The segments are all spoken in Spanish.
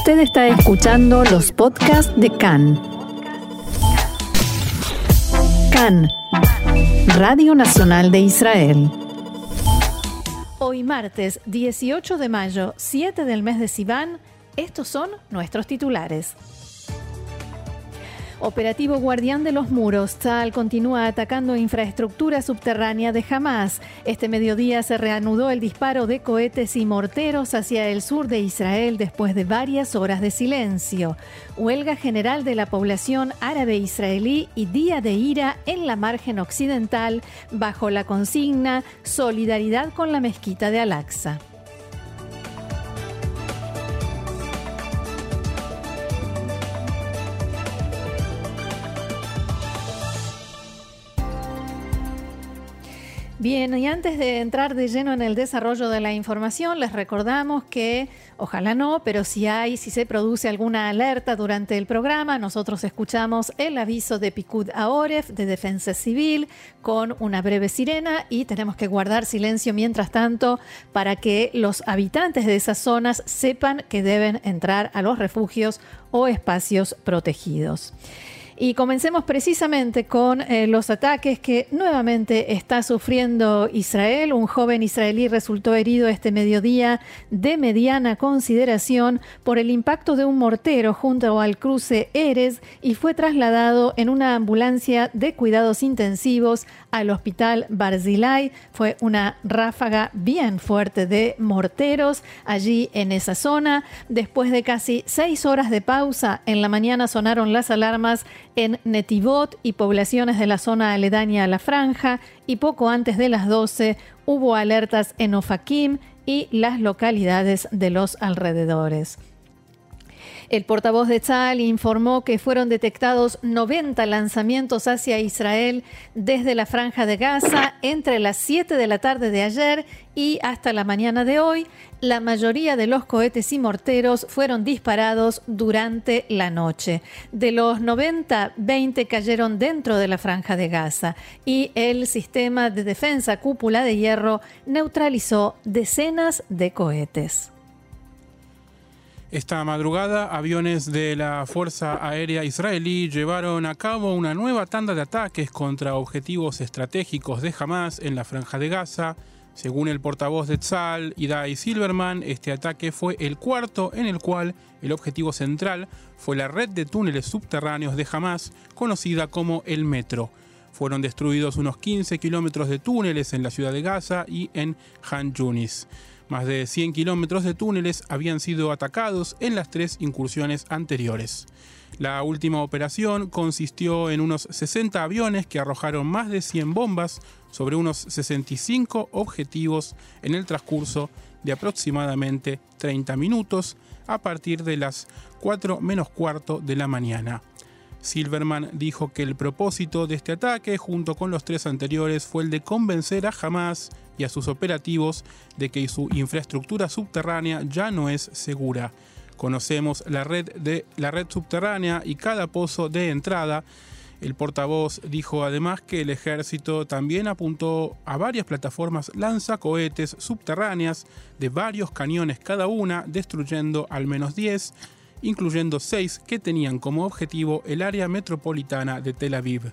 Usted está escuchando los podcasts de CAN. CAN, Radio Nacional de Israel. Hoy martes 18 de mayo, 7 del mes de Sivan, estos son nuestros titulares. Operativo Guardián de los Muros. Tzal continúa atacando infraestructura subterránea de Hamas. Este mediodía se reanudó el disparo de cohetes y morteros hacia el sur de Israel después de varias horas de silencio. Huelga general de la población árabe israelí y día de ira en la margen occidental bajo la consigna Solidaridad con la mezquita de Al-Aqsa. Bien, y antes de entrar de lleno en el desarrollo de la información, les recordamos que, ojalá no, pero si hay, si se produce alguna alerta durante el programa, nosotros escuchamos el aviso de Picud Aoref de Defensa Civil con una breve sirena y tenemos que guardar silencio mientras tanto para que los habitantes de esas zonas sepan que deben entrar a los refugios o espacios protegidos. Y comencemos precisamente con eh, los ataques que nuevamente está sufriendo Israel. Un joven israelí resultó herido este mediodía de mediana consideración por el impacto de un mortero junto al cruce Eres y fue trasladado en una ambulancia de cuidados intensivos al hospital Barzilai. Fue una ráfaga bien fuerte de morteros allí en esa zona. Después de casi seis horas de pausa, en la mañana sonaron las alarmas en Netivot y poblaciones de la zona aledaña a la franja y poco antes de las 12 hubo alertas en Ofakim y las localidades de los alrededores. El portavoz de Tzal informó que fueron detectados 90 lanzamientos hacia Israel desde la franja de Gaza entre las 7 de la tarde de ayer y hasta la mañana de hoy. La mayoría de los cohetes y morteros fueron disparados durante la noche. De los 90, 20 cayeron dentro de la franja de Gaza y el sistema de defensa cúpula de hierro neutralizó decenas de cohetes. Esta madrugada, aviones de la Fuerza Aérea Israelí llevaron a cabo una nueva tanda de ataques contra objetivos estratégicos de Hamas en la Franja de Gaza. Según el portavoz de Tzal, Idai Silverman, este ataque fue el cuarto en el cual el objetivo central fue la red de túneles subterráneos de Hamas, conocida como el Metro. Fueron destruidos unos 15 kilómetros de túneles en la ciudad de Gaza y en Han Yunis. Más de 100 kilómetros de túneles habían sido atacados en las tres incursiones anteriores. La última operación consistió en unos 60 aviones que arrojaron más de 100 bombas sobre unos 65 objetivos en el transcurso de aproximadamente 30 minutos a partir de las 4 menos cuarto de la mañana. Silverman dijo que el propósito de este ataque, junto con los tres anteriores, fue el de convencer a Hamas y a sus operativos de que su infraestructura subterránea ya no es segura. Conocemos la red de la red subterránea y cada pozo de entrada. El portavoz dijo además que el ejército también apuntó a varias plataformas lanzacohetes subterráneas de varios cañones cada una, destruyendo al menos 10 incluyendo seis que tenían como objetivo el área metropolitana de Tel Aviv.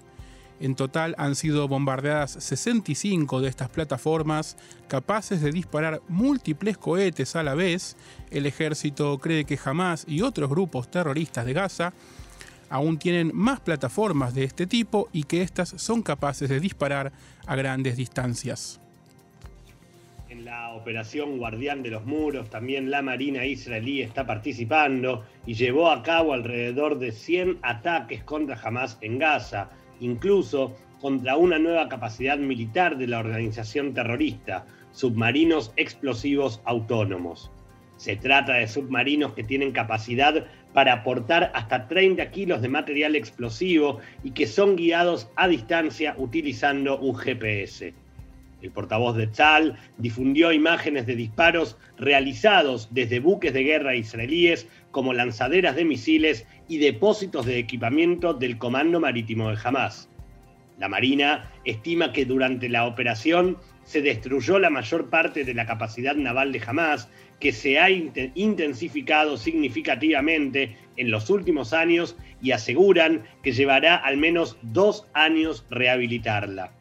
En total han sido bombardeadas 65 de estas plataformas capaces de disparar múltiples cohetes a la vez. El ejército cree que Hamas y otros grupos terroristas de Gaza aún tienen más plataformas de este tipo y que éstas son capaces de disparar a grandes distancias la operación Guardián de los Muros, también la Marina israelí está participando y llevó a cabo alrededor de 100 ataques contra Hamas en Gaza, incluso contra una nueva capacidad militar de la organización terrorista, submarinos explosivos autónomos. Se trata de submarinos que tienen capacidad para aportar hasta 30 kilos de material explosivo y que son guiados a distancia utilizando un GPS. El portavoz de Tzal difundió imágenes de disparos realizados desde buques de guerra israelíes como lanzaderas de misiles y depósitos de equipamiento del Comando Marítimo de Hamas. La Marina estima que durante la operación se destruyó la mayor parte de la capacidad naval de Hamas, que se ha intensificado significativamente en los últimos años y aseguran que llevará al menos dos años rehabilitarla.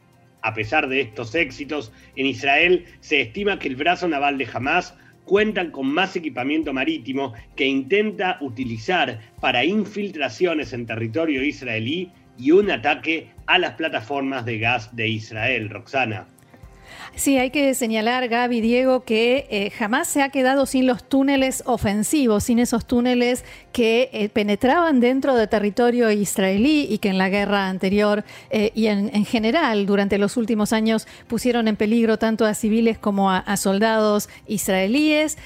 A pesar de estos éxitos, en Israel se estima que el brazo naval de Hamas cuentan con más equipamiento marítimo que intenta utilizar para infiltraciones en territorio israelí y un ataque a las plataformas de gas de Israel. Roxana. Sí, hay que señalar, Gaby, Diego, que eh, jamás se ha quedado sin los túneles ofensivos, sin esos túneles que eh, penetraban dentro de territorio israelí y que en la guerra anterior eh, y en, general durante los últimos años pusieron en peligro tanto a civiles como a, soldados israelíes.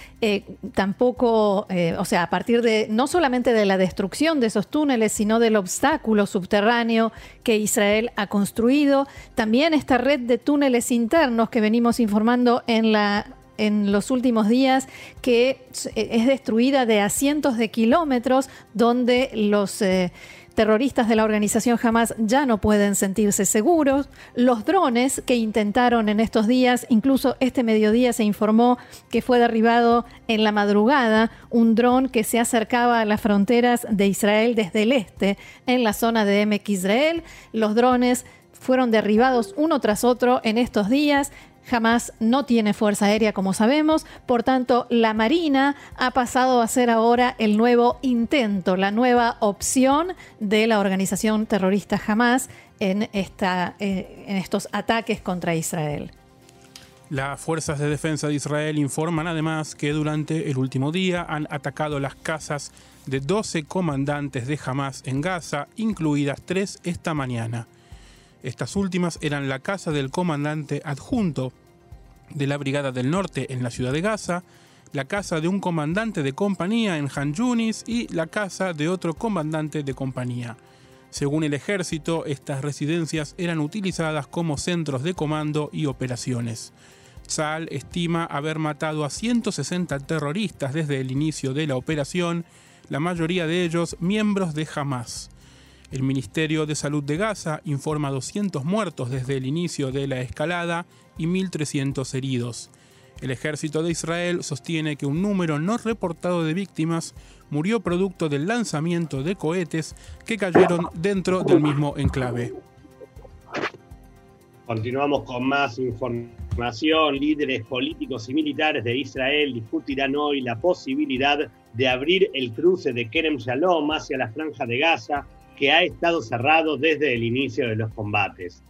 Tampoco, o sea, a partir de no solamente de la destrucción de esos túneles, sino del obstáculo subterráneo que Israel ha construido, también esta red de túneles internos que venimos informando en la en los últimos días que es destruida de a cientos de kilómetros donde los eh, terroristas de la organización Hamas ya no pueden sentirse seguros. Los drones que intentaron en estos días, incluso este mediodía se informó que fue derribado en la madrugada un dron que se acercaba a las fronteras de Israel desde el este en la zona de Emek Israel. Los drones fueron derribados uno tras otro en estos días. Jamás no tiene fuerza aérea, como sabemos, por tanto, la Marina ha pasado a ser ahora el nuevo intento, la nueva opción de la organización terrorista Hamas en, esta, eh, en estos ataques contra Israel. Las fuerzas de defensa de Israel informan además que durante el último día han atacado las casas de 12 comandantes de Hamas en Gaza, incluidas tres esta mañana. Estas últimas eran la casa del comandante adjunto de la Brigada del Norte en la ciudad de Gaza, la casa de un comandante de compañía en Han Yunis y la casa de otro comandante de compañía. Según el ejército, estas residencias eran utilizadas como centros de comando y operaciones. Tzal estima haber matado a 160 terroristas desde el inicio de la operación, la mayoría de ellos miembros de Hamas. El Ministerio de Salud de Gaza informa 200 muertos desde el inicio de la escalada y 1.300 heridos. El ejército de Israel sostiene que un número no reportado de víctimas murió producto del lanzamiento de cohetes que cayeron dentro del mismo enclave. Continuamos con más información. Líderes políticos y militares de Israel discutirán hoy la posibilidad de abrir el cruce de Kerem Shalom hacia la franja de Gaza que ha estado cerrado desde el inicio de los combates.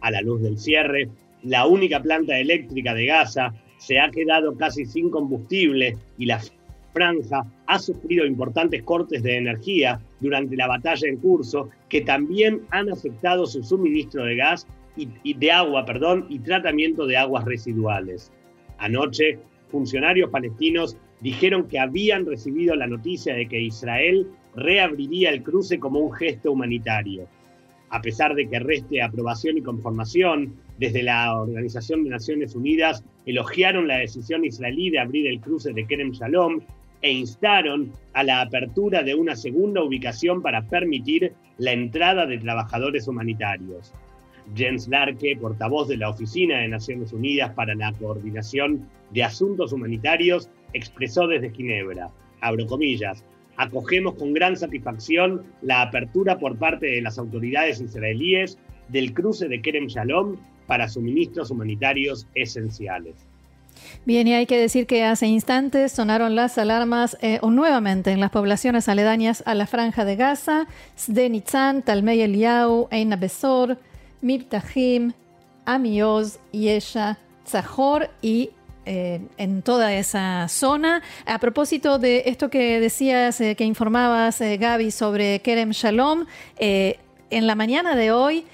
A la luz del cierre, la única planta eléctrica de Gaza se ha quedado casi sin combustible y la franja ha sufrido importantes cortes de energía durante la batalla en curso que también han afectado su suministro de gas y, de agua, perdón, y tratamiento de aguas residuales. Anoche, funcionarios palestinos dijeron que habían recibido la noticia de que Israel reabriría el cruce como un gesto humanitario. A pesar de que reste aprobación y conformación, desde la Organización de Naciones Unidas elogiaron la decisión israelí de abrir el cruce de Kerem Shalom e instaron a la apertura de una segunda ubicación para permitir la entrada de trabajadores humanitarios. Jens Larke, portavoz de la Oficina de Naciones Unidas para la Coordinación de Asuntos Humanitarios, expresó desde Ginebra, abro comillas, acogemos con gran satisfacción la apertura por parte de las autoridades israelíes del cruce de Kerem Shalom para suministros humanitarios esenciales. Bien, y hay que decir que hace instantes sonaron las alarmas eh, nuevamente en las poblaciones aledañas a la franja de Gaza, Sdenitzan, Talmey Eliau, Eina Besor, Miptahim, Amioz, Yesha, Tzahor y eh, en toda esa zona. A propósito de esto que decías, eh, que informabas, eh, Gaby, sobre Kerem Shalom, en la mañana de hoy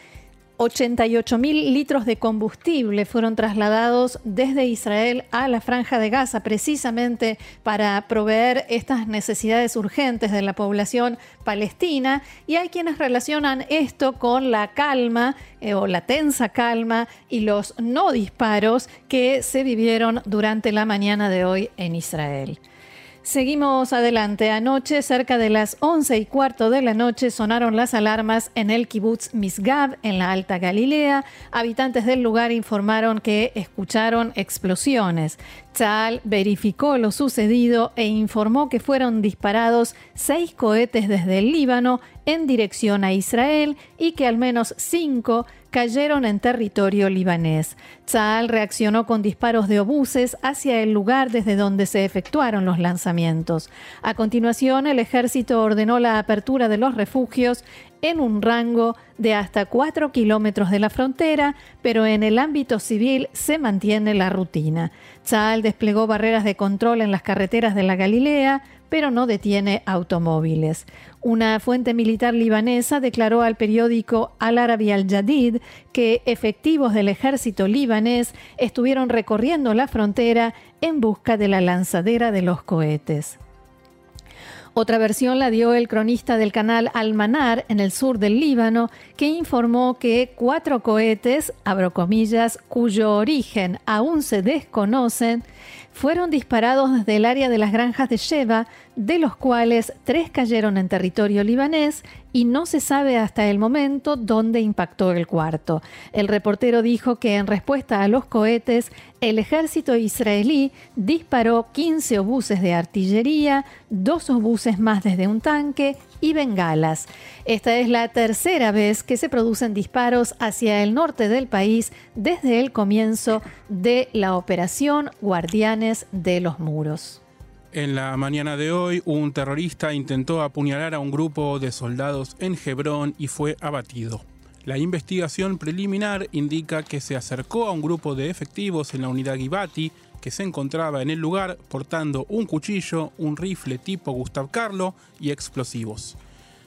88 mil litros de combustible fueron trasladados desde Israel a la franja de Gaza, precisamente para proveer estas necesidades urgentes de la población palestina. Y hay quienes relacionan esto con la calma eh, o la tensa calma y los no disparos que se vivieron durante la mañana de hoy en Israel. Seguimos adelante. Anoche, cerca de las once y cuarto de la noche, sonaron las alarmas en el kibutz Misgab, en la Alta Galilea. Habitantes del lugar informaron que escucharon explosiones. Tzal verificó lo sucedido e informó que fueron disparados seis cohetes desde el Líbano en dirección a Israel y que al menos cinco cayeron en territorio libanés. Tzal reaccionó con disparos de obuses hacia el lugar desde donde se efectuaron los lanzamientos. A continuación, el ejército ordenó la apertura de los refugios en un rango de hasta 4 kilómetros de la frontera, pero en el ámbito civil se mantiene la rutina. Tzal desplegó barreras de control en las carreteras de la Galilea, pero no detiene automóviles. Una fuente militar libanesa declaró al periódico Al Arabi Al Jadid que efectivos del ejército libanés estuvieron recorriendo la frontera en busca de la lanzadera de los cohetes. Otra versión la dio el cronista del canal Al-Manar en el sur del Líbano, que informó que cuatro cohetes, abro comillas, cuyo origen aún se desconocen, fueron disparados desde el área de las granjas de Sheba, de los cuales tres cayeron en territorio libanés y no se sabe hasta el momento dónde impactó el cuarto. El reportero dijo que en respuesta a los cohetes, el ejército israelí disparó 15 obuses de artillería, dos obuses más desde un tanque y bengalas. Esta es la tercera vez que se producen disparos hacia el norte del país desde el comienzo de la operación Guardianes de los Muros. En la mañana de hoy, un terrorista intentó apuñalar a un grupo de soldados en Hebrón y fue abatido. La investigación preliminar indica que se acercó a un grupo de efectivos en la unidad Givati que se encontraba en el lugar portando un cuchillo, un rifle tipo Gustav Carlo y explosivos.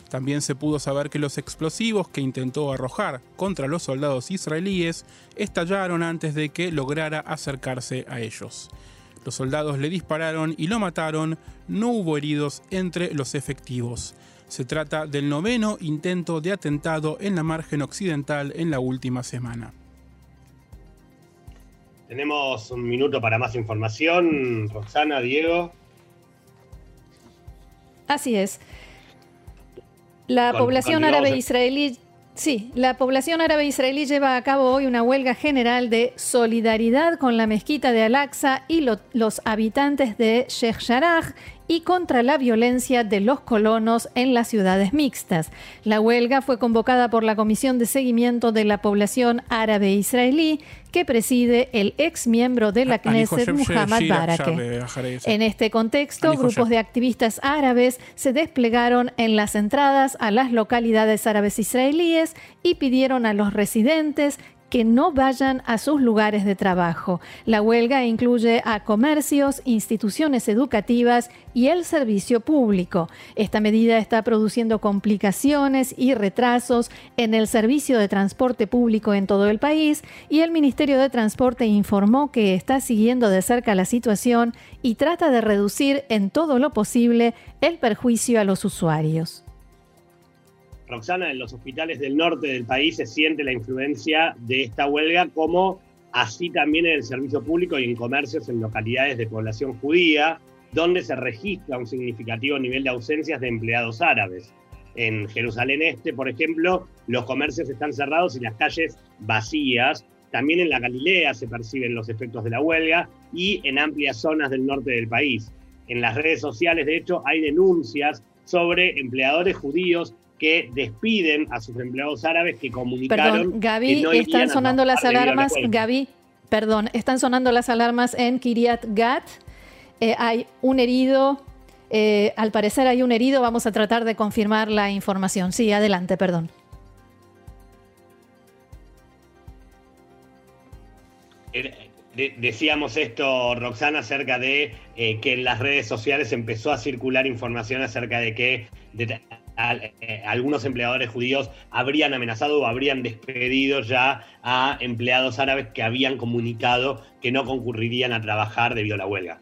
También se pudo saber que los explosivos que intentó arrojar contra los soldados israelíes estallaron antes de que lograra acercarse a ellos. Los soldados le dispararon y lo mataron, no hubo heridos entre los efectivos. Se trata del noveno intento de atentado en la margen occidental en la última semana. Tenemos un minuto para más información. Roxana, Diego. Así es. La población árabe israelí Sí, la población árabe israelí lleva a cabo hoy una huelga general de solidaridad con la mezquita de Al-Aqsa y los habitantes de Sheikh Jarrah y contra la violencia de los colonos en las ciudades mixtas. La huelga fue convocada por la Comisión de Seguimiento de la Población Árabe Israelí que preside el ex miembro de la ah, Knesset, Muhammad Barake. En este contexto, grupos de activistas árabes se desplegaron en las entradas a las localidades árabes israelíes y pidieron a los residentes que no vayan a sus lugares de trabajo. La huelga incluye a comercios, instituciones educativas y el servicio público. Esta medida está produciendo complicaciones y retrasos en el servicio de transporte público en todo el país y el Ministerio de Transporte informó que está siguiendo de cerca la situación y trata de reducir en todo lo posible el perjuicio a los usuarios. Roxana, en los hospitales del norte del país se siente la influencia de esta huelga, como así también en el servicio público y en comercios en localidades de población judía, donde se registra un significativo nivel de ausencias de empleados árabes. En Jerusalén Este, por ejemplo, los comercios están cerrados y las calles vacías. También en la Galilea se perciben los efectos de la huelga y en amplias zonas del norte del país. En las redes sociales, de hecho, hay denuncias sobre empleadores judíos que despiden a sus empleados árabes que comunicaron perdón, Gaby, están sonando las alarmas, Gaby, perdón, están sonando las alarmas en Kiryat Gat. Eh, hay un herido, eh, al parecer hay un herido, vamos a tratar de confirmar la información. Sí, adelante, perdón. Decíamos esto, Roxana, acerca de eh, que en las redes sociales empezó a circular información acerca de que eh, algunos empleadores judíos habrían amenazado o habrían despedido ya a empleados árabes que habían comunicado que no concurrirían a trabajar debido a la huelga.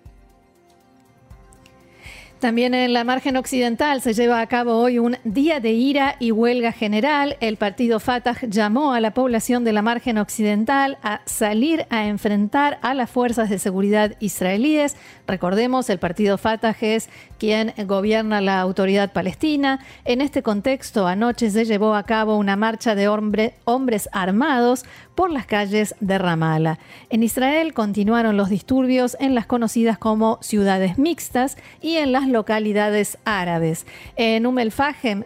También en la margen occidental se lleva a cabo hoy un día de ira y huelga general. El partido Fatah llamó a la población de la margen occidental a salir a enfrentar a las fuerzas de seguridad israelíes. Recordemos, el partido Fatah es quien gobierna la autoridad palestina. En este contexto, anoche se llevó a cabo una marcha de hombres armados por las calles de Ramallah. En Israel continuaron los disturbios en las conocidas como ciudades mixtas y en las localidades árabes. En Umm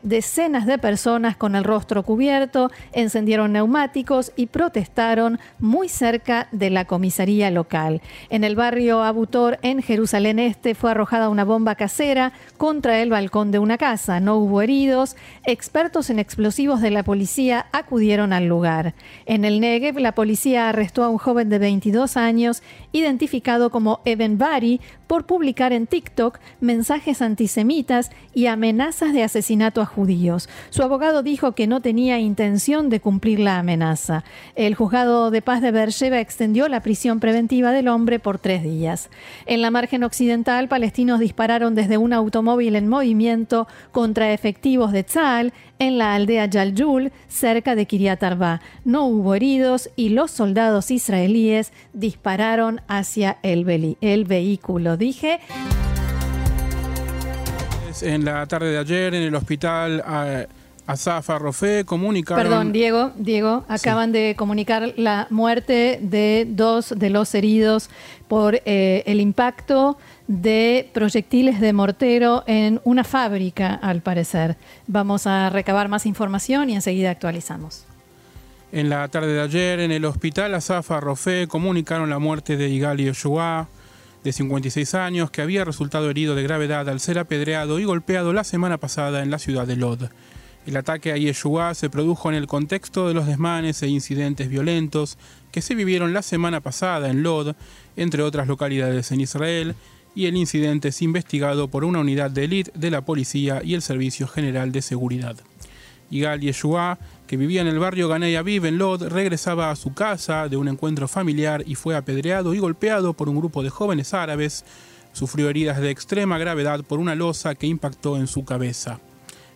decenas de personas con el rostro cubierto encendieron neumáticos y protestaron muy cerca de la comisaría local. En el barrio Abutor, en Jerusalén Este, fue arrojada una bomba casera contra el balcón de una casa. No hubo heridos. Expertos en explosivos de la policía acudieron al lugar. En el Negev, la policía arrestó a un joven de 22 años, identificado como Eben Bari, por publicar en TikTok mensajes antisemitas y amenazas de asesinato a judíos. Su abogado dijo que no tenía intención de cumplir la amenaza. El juzgado de paz de Beersheba extendió la prisión preventiva del hombre por tres días. En la margen occidental, palestinos dispararon desde un automóvil en movimiento contra efectivos de Tzal en la aldea Yaljul, cerca de Kiryat Arba. No hubo heridos y los soldados israelíes dispararon hacia el, el vehículo. Dije. En la tarde de ayer, en el hospital. Azafa Rofé comunicaron. Perdón, Diego, Diego, acaban de comunicar la muerte de dos de los heridos por eh, el impacto de proyectiles de mortero en una fábrica, al parecer. Vamos a recabar más información y enseguida actualizamos. En la tarde de ayer, en el hospital Azafa Rofé comunicaron la muerte de Igali Yoshua, de 56 años, que había resultado herido de gravedad al ser apedreado y golpeado la semana pasada en la ciudad de Lod. El ataque a Yeshua se produjo en el contexto de los desmanes e incidentes violentos que se vivieron la semana pasada en Lod, entre otras localidades en Israel, y el incidente es investigado por una unidad de élite de la policía y el Servicio General de Seguridad. Igal Yeshua, que vivía en el barrio Ganei Aviv en Lod, regresaba a su casa de un encuentro familiar y fue apedreado y golpeado por un grupo de jóvenes árabes. Sufrió heridas de extrema gravedad por una losa que impactó en su cabeza.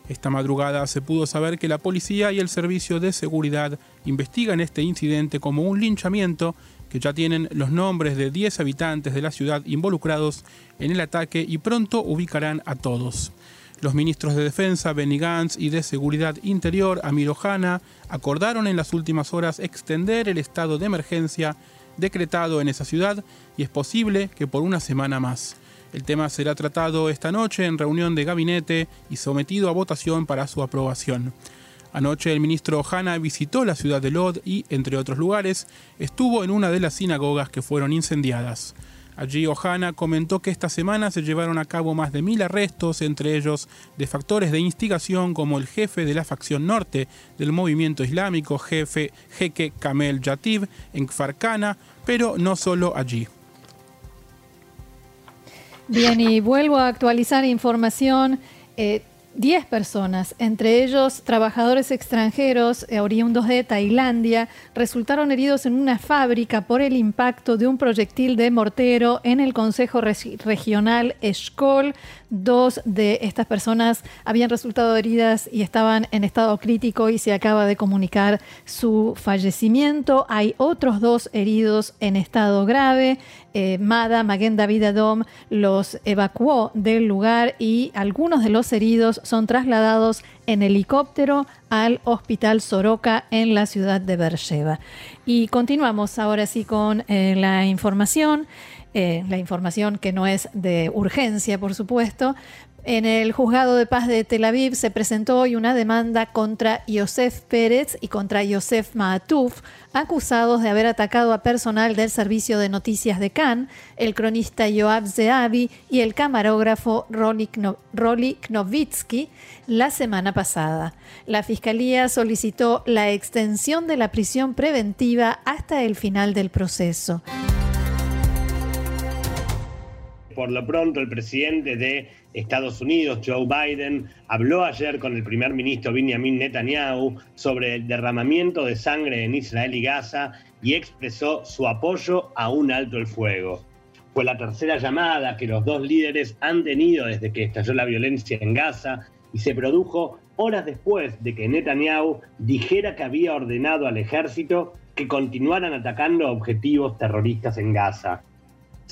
Esta madrugada se pudo saber que la policía y el servicio de seguridad investigan este incidente como un linchamiento que ya tienen los nombres de 10 habitantes de la ciudad involucrados en el ataque y pronto ubicarán a todos. Los ministros de Defensa Benny Gantz y de Seguridad Interior Amir Ohana acordaron en las últimas horas extender el estado de emergencia decretado en esa ciudad y es posible que por una semana más. El tema será tratado esta noche en reunión de gabinete y sometido a votación para su aprobación. Anoche el ministro Hanna visitó la ciudad de Lod y, entre otros lugares, estuvo en una de las sinagogas que fueron incendiadas. Allí Ohana comentó que esta semana se llevaron a cabo más de mil arrestos, entre ellos de factores de instigación como el jefe de la facción norte del movimiento islámico, jefe Jeque Kamel Yatib, en Kfarkana, pero no solo allí. Bien, y vuelvo a actualizar información. Eh, 10 personas, entre ellos trabajadores extranjeros eh, oriundos de Tailandia, resultaron heridos en una fábrica por el impacto de un proyectil de mortero en el Consejo Regional Escol. Dos de estas personas habían resultado heridas y estaban en estado crítico y se acaba de comunicar su fallecimiento. Hay otros dos heridos en estado grave. Eh, Mada, Maguen David Adom los evacuó del lugar y algunos de los heridos son trasladados en helicóptero al Hospital Soroka en la ciudad de Beersheba. Y continuamos ahora sí con eh, la información. Eh, la información que no es de urgencia, por supuesto, en el juzgado de paz de Tel Aviv se presentó hoy una demanda contra Yosef Pérez y contra Yosef Maatuf, acusados de haber atacado a personal del servicio de noticias de Cannes, el cronista Yoav Zeavi y el camarógrafo Rolly Knovitsky la semana pasada. La fiscalía solicitó la extensión de la prisión preventiva hasta el final del proceso. Por lo pronto, el presidente de Estados Unidos, Joe Biden, habló ayer con el primer ministro Benjamin Netanyahu sobre el derramamiento de sangre en Israel y Gaza y expresó su apoyo a un alto el fuego. Fue la tercera llamada que los dos líderes han tenido desde que estalló la violencia en Gaza y se produjo horas después de que Netanyahu dijera que había ordenado al ejército que continuaran atacando objetivos terroristas en Gaza.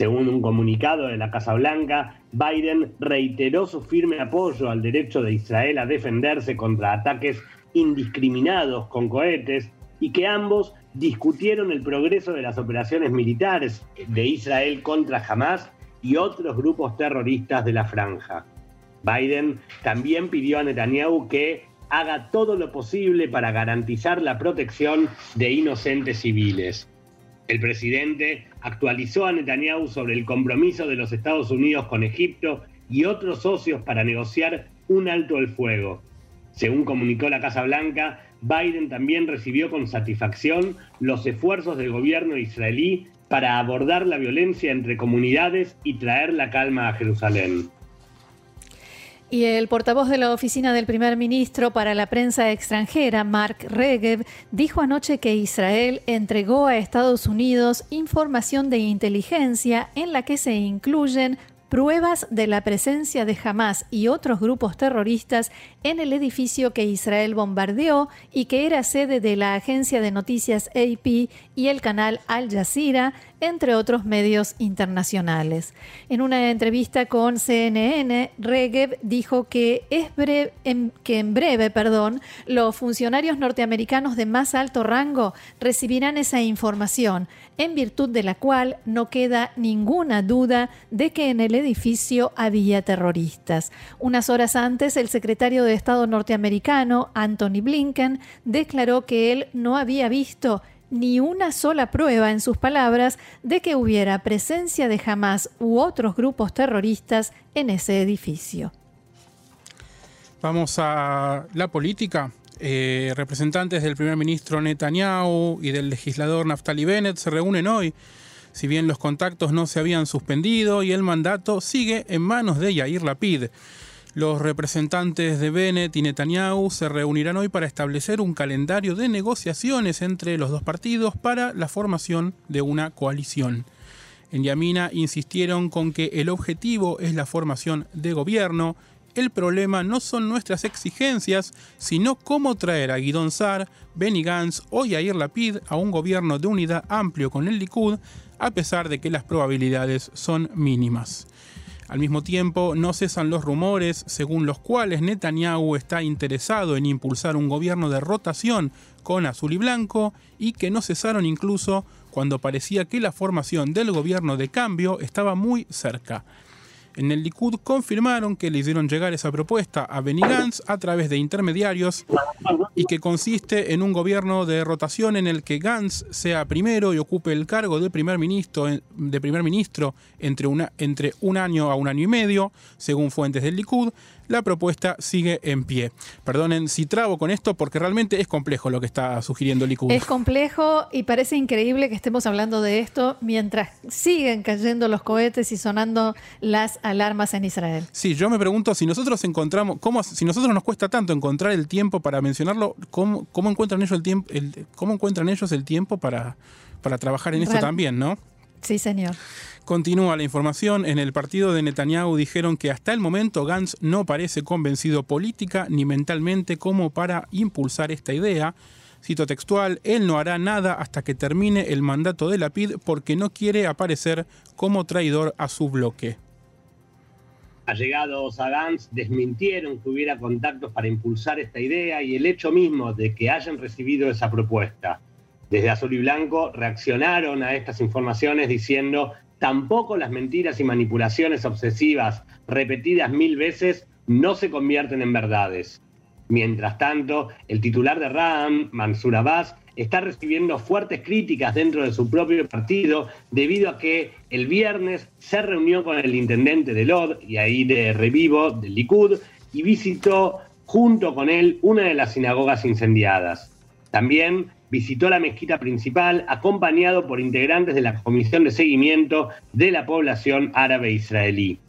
Según un comunicado de la Casa Blanca, Biden reiteró su firme apoyo al derecho de Israel a defenderse contra ataques indiscriminados con cohetes y que ambos discutieron el progreso de las operaciones militares de Israel contra Hamas y otros grupos terroristas de la franja. Biden también pidió a Netanyahu que haga todo lo posible para garantizar la protección de inocentes civiles. El presidente actualizó a Netanyahu sobre el compromiso de los Estados Unidos con Egipto y otros socios para negociar un alto el fuego. Según comunicó la Casa Blanca, Biden también recibió con satisfacción los esfuerzos del gobierno israelí para abordar la violencia entre comunidades y traer la calma a Jerusalén. Y el portavoz de la oficina del primer ministro para la prensa extranjera, Mark Regev, dijo anoche que Israel entregó a Estados Unidos información de inteligencia en la que se incluyen pruebas de la presencia de Hamas y otros grupos terroristas en el edificio que Israel bombardeó y que era sede de la agencia de noticias AP y el canal Al Jazeera, entre otros medios internacionales. En una entrevista con CNN, Regev dijo que, en, que en breve perdón, los funcionarios norteamericanos de más alto rango recibirán esa información, en virtud de la cual no queda ninguna duda de que en el edificio había terroristas. Unas horas antes, el secretario de Estado norteamericano, Anthony Blinken, declaró que él no había visto ni una sola prueba, en sus palabras, de que hubiera presencia de Hamas u otros grupos terroristas en ese edificio. Vamos a la política. Eh, representantes del primer ministro Netanyahu y del legislador Naftali Bennett se reúnen hoy. Si bien los contactos no se habían suspendido y el mandato sigue en manos de Yair Lapid. Los representantes de Bennett y Netanyahu se reunirán hoy para establecer un calendario de negociaciones entre los dos partidos para la formación de una coalición. En Yamina insistieron con que el objetivo es la formación de gobierno. El problema no son nuestras exigencias, sino cómo traer a Guidon Sar, Benny Gantz o Yair Lapid a un gobierno de unidad amplio con el Likud, a pesar de que las probabilidades son mínimas. Al mismo tiempo, no cesan los rumores según los cuales Netanyahu está interesado en impulsar un gobierno de rotación con azul y blanco y que no cesaron incluso cuando parecía que la formación del gobierno de cambio estaba muy cerca. En el Likud confirmaron que le hicieron llegar esa propuesta a Benny Gantz a través de intermediarios y que consiste en un gobierno de rotación en el que Gantz sea primero y ocupe el cargo de primer ministro, de primer ministro entre, una, entre un año a un año y medio, según fuentes del Likud, la propuesta sigue en pie. Perdonen si trabo con esto porque realmente es complejo lo que está sugiriendo Likud. Es complejo y parece increíble que estemos hablando de esto mientras siguen cayendo los cohetes y sonando las alarmas en Israel. Sí, yo me pregunto si nosotros encontramos, cómo, si nosotros nos cuesta tanto encontrar el tiempo para mencionarlo, ¿cómo, cómo encuentran ellos el tiempo, cómo encuentran ellos el tiempo para, para trabajar en esto también, ¿no? Sí, señor. Continúa la información. En el partido de Netanyahu dijeron que hasta el momento Gantz no parece convencido política ni mentalmente como para impulsar esta idea. Cito textual, él no hará nada hasta que termine el mandato de la PID porque no quiere aparecer como traidor a su bloque. Allegados a Gantz desmintieron que hubiera contactos para impulsar esta idea y el hecho mismo de que hayan recibido esa propuesta. Desde Azul y Blanco reaccionaron a estas informaciones diciendo tampoco las mentiras y manipulaciones obsesivas repetidas mil veces no se convierten en verdades. Mientras tanto, el titular de RAM, Mansur Abbas, está recibiendo fuertes críticas dentro de su propio partido debido a que el viernes se reunió con el intendente de Lod y ahí de Revivo, del Likud, y visitó junto con él una de las sinagogas incendiadas. También visitó la mezquita principal acompañado por integrantes de la Comisión de Seguimiento de la Población Árabe Israelí.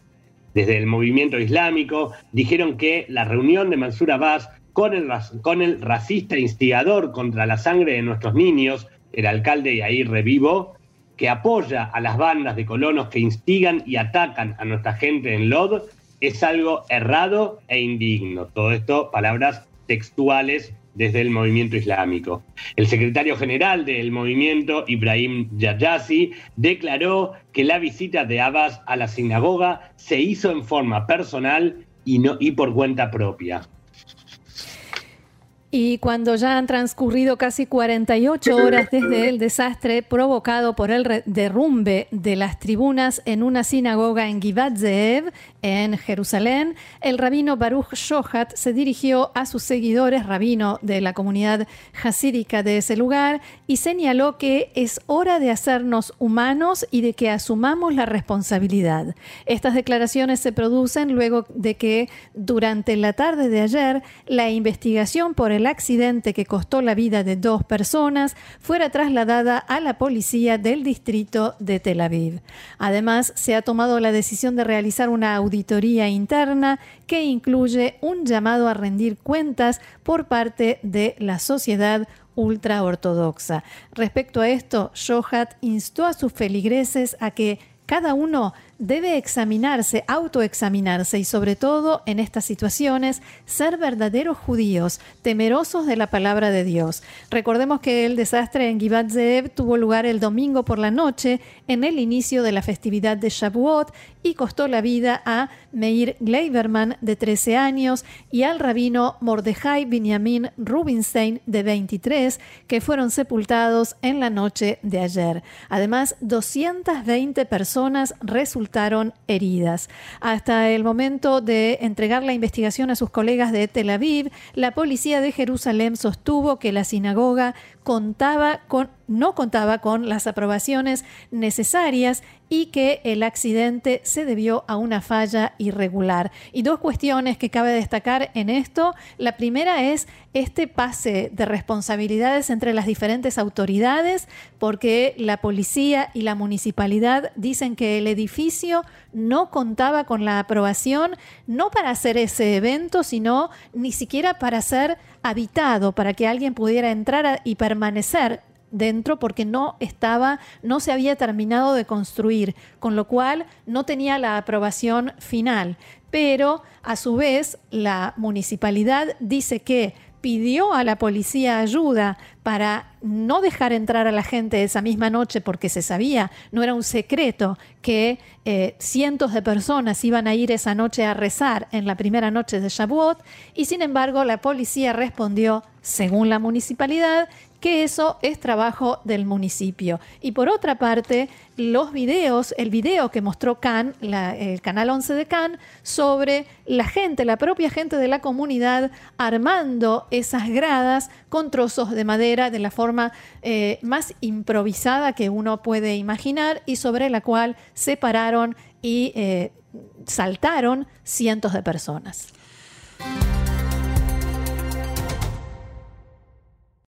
Desde el movimiento islámico dijeron que la reunión de Mansur Abbas con el, con el racista instigador contra la sangre de nuestros niños, el alcalde Yair Revivo, que apoya a las bandas de colonos que instigan y atacan a nuestra gente en Lod es algo errado e indigno. Todo esto, palabras textuales desde el movimiento islámico. El secretario general del movimiento, Ibrahim Yayazi, declaró que la visita de Abbas a la sinagoga se hizo en forma personal y, no, y por cuenta propia. Y cuando ya han transcurrido casi 48 horas desde el desastre provocado por el derrumbe de las tribunas en una sinagoga en Givat Zeev, en Jerusalén, el rabino Baruch Shohat se dirigió a sus seguidores, rabino de la comunidad hasídica de ese lugar, y señaló que es hora de hacernos humanos y de que asumamos la responsabilidad. Estas declaraciones se producen luego de que durante la tarde de ayer la investigación por el accidente que costó la vida de dos personas fuera trasladada a la policía del distrito de Tel Aviv. Además, se ha tomado la decisión de realizar una auditoría interna que incluye un llamado a rendir cuentas por parte de la sociedad ultraortodoxa. Respecto a esto, Shohat instó a sus feligreses a que cada uno debe examinarse, autoexaminarse y sobre todo en estas situaciones ser verdaderos judíos, temerosos de la palabra de Dios. Recordemos que el desastre en Givat Zeev tuvo lugar el domingo por la noche en el inicio de la festividad de Shavuot y costó la vida a Meir Gleiberman de 13 años y al rabino Mordejai Binyamin Rubinstein de 23 que fueron sepultados en la noche de ayer. Además, 220 personas resultaron heridas. Hasta el momento de entregar la investigación a sus colegas de Tel Aviv, la policía de Jerusalén sostuvo que la sinagoga contaba con, no contaba con las aprobaciones necesarias y que el accidente se debió a una falla irregular. Y dos cuestiones que cabe destacar en esto. La primera es este pase de responsabilidades entre las diferentes autoridades, porque la policía y la municipalidad dicen que el edificio no contaba con la aprobación, no para hacer ese evento, sino ni siquiera para ser habitado, para que alguien pudiera entrar y permanecer dentro porque no estaba, no se había terminado de construir, con lo cual no tenía la aprobación final. Pero a su vez la municipalidad dice que pidió a la policía ayuda para no dejar entrar a la gente esa misma noche porque se sabía, no era un secreto, que eh, cientos de personas iban a ir esa noche a rezar en la primera noche de Shavuot y sin embargo la policía respondió, según la municipalidad, que eso es trabajo del municipio. Y por otra parte, los videos, el video que mostró Can, el canal 11 de Can, sobre la gente, la propia gente de la comunidad, armando esas gradas con trozos de madera de la forma eh, más improvisada que uno puede imaginar y sobre la cual se pararon y eh, saltaron cientos de personas.